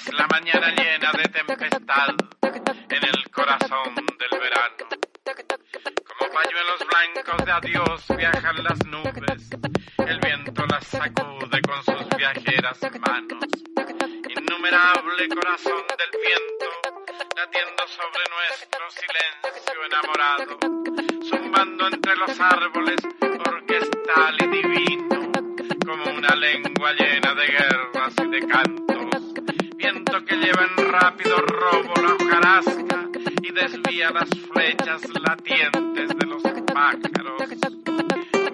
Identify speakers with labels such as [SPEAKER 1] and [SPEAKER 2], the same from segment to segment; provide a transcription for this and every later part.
[SPEAKER 1] Es la mañana llena de tempestad en el corazón del verano. Como pañuelos blancos de adiós viajan las nubes. El viento las sacude con sus viajeras manos. Innumerable corazón del viento latiendo sobre nuestro silencio enamorado. Zumbando entre los árboles orquestal y divino. Como una lengua llena de guerras y de cantos viento que lleva en rápido robo la hojarasca y desvía las flechas latientes de los pájaros.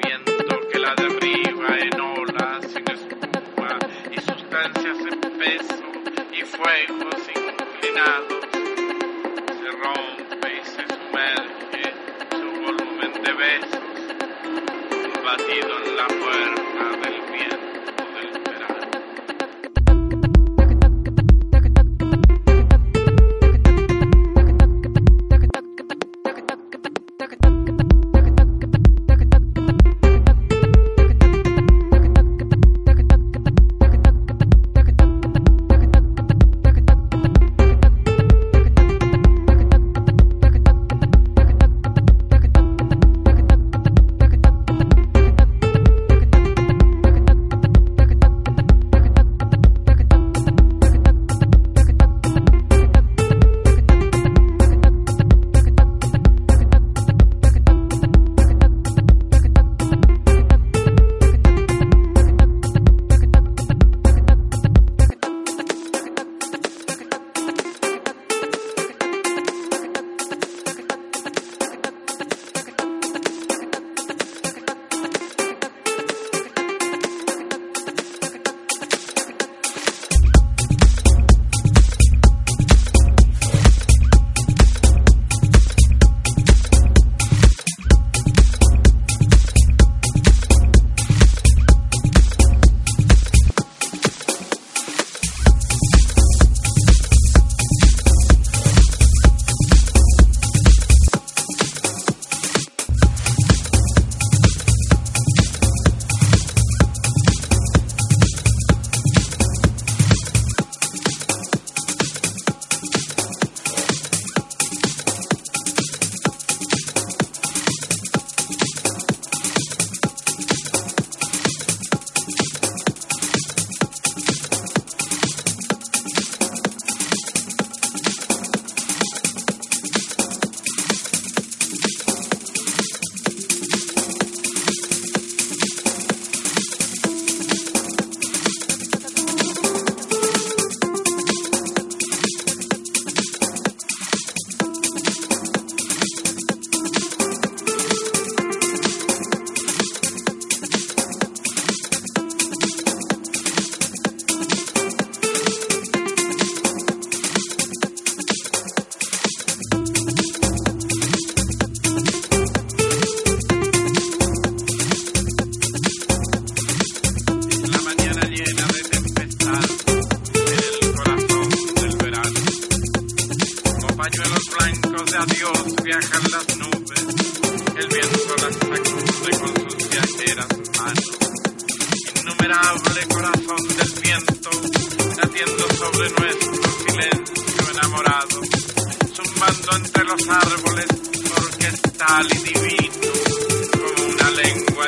[SPEAKER 1] Viento que la derriba en olas sin espuma y sustancias en peso y fuegos inclinados. Se rompe y se sumerge su volumen de besos, batido en la puerta del viento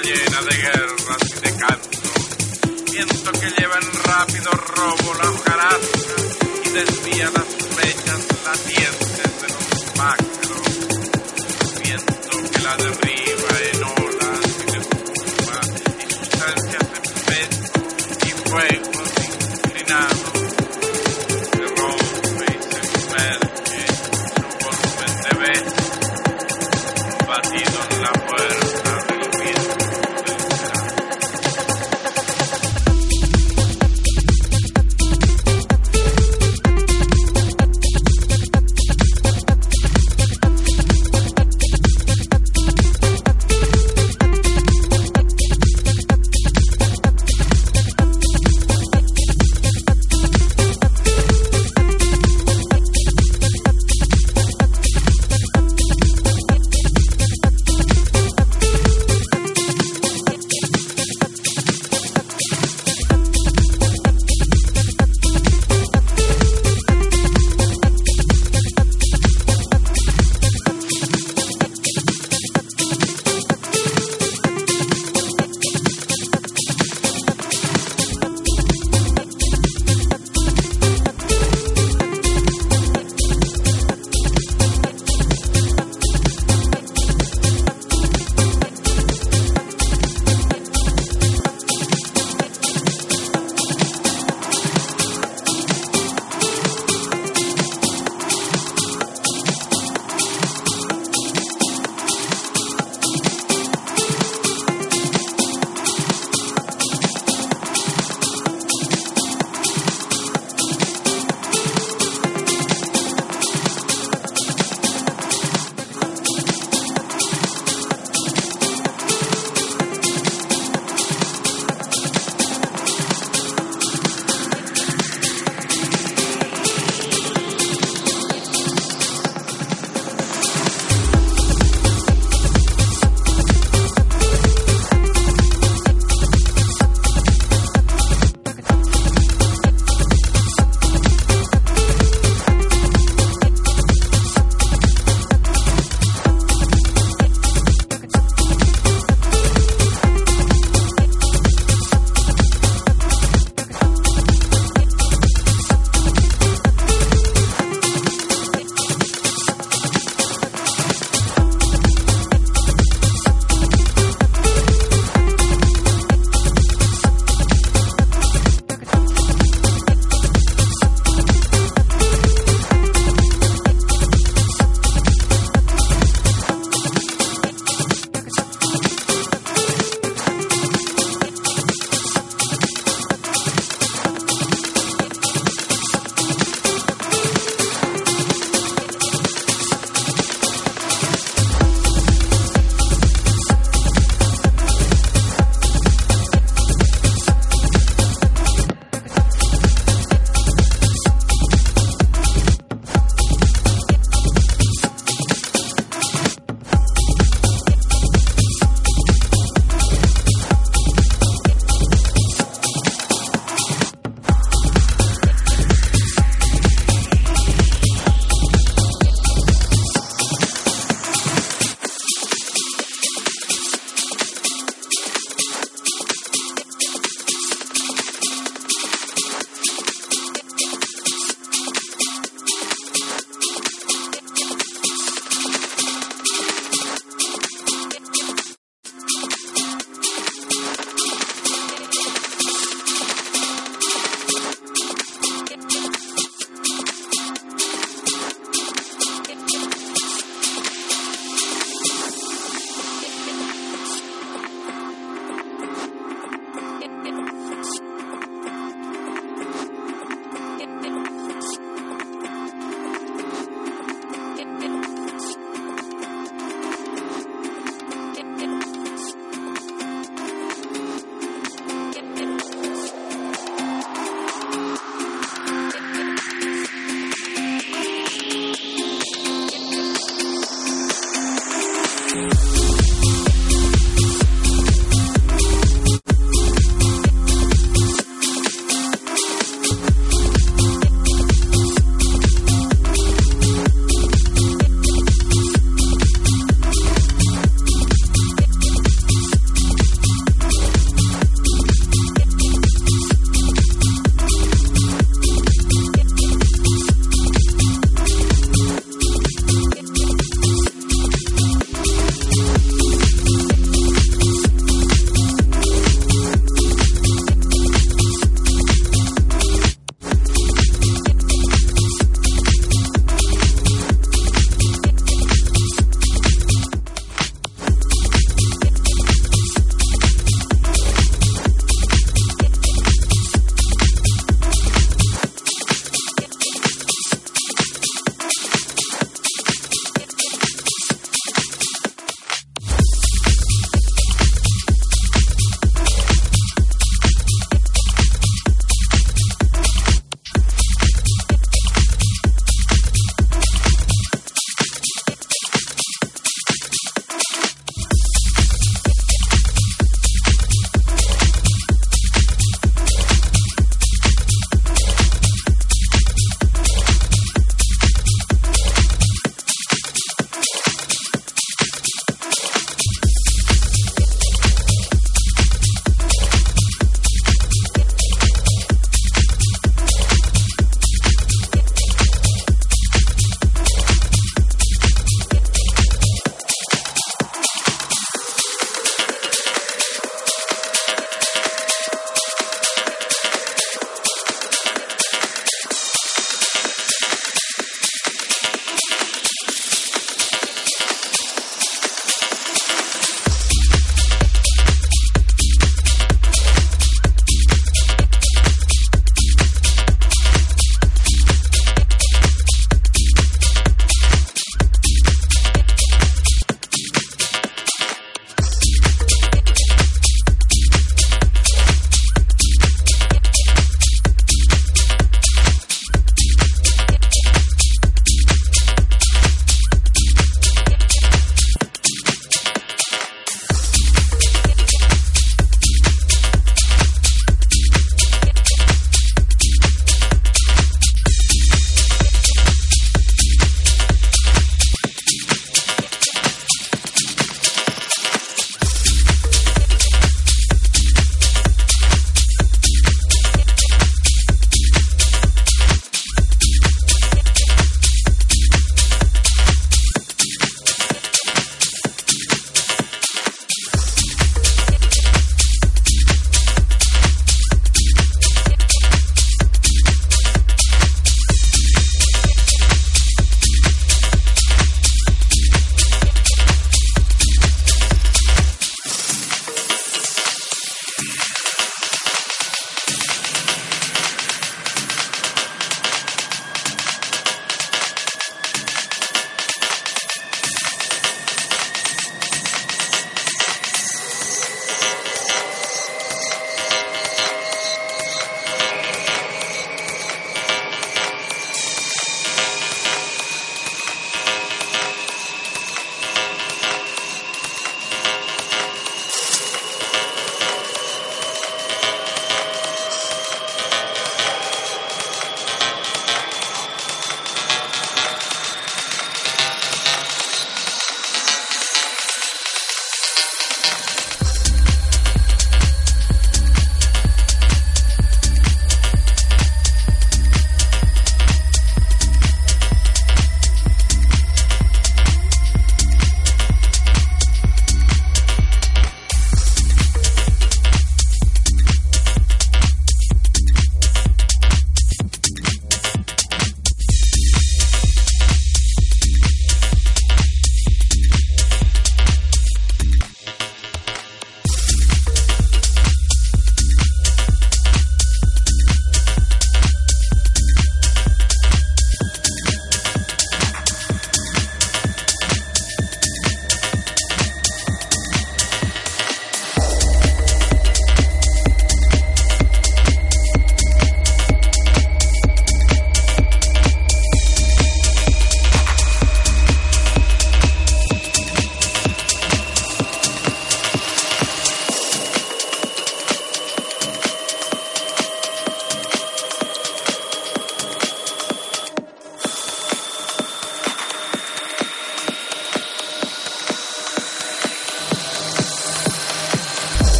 [SPEAKER 1] llena de guerras y de cantos viento que lleva en rápido robo la hojarasca y desvía las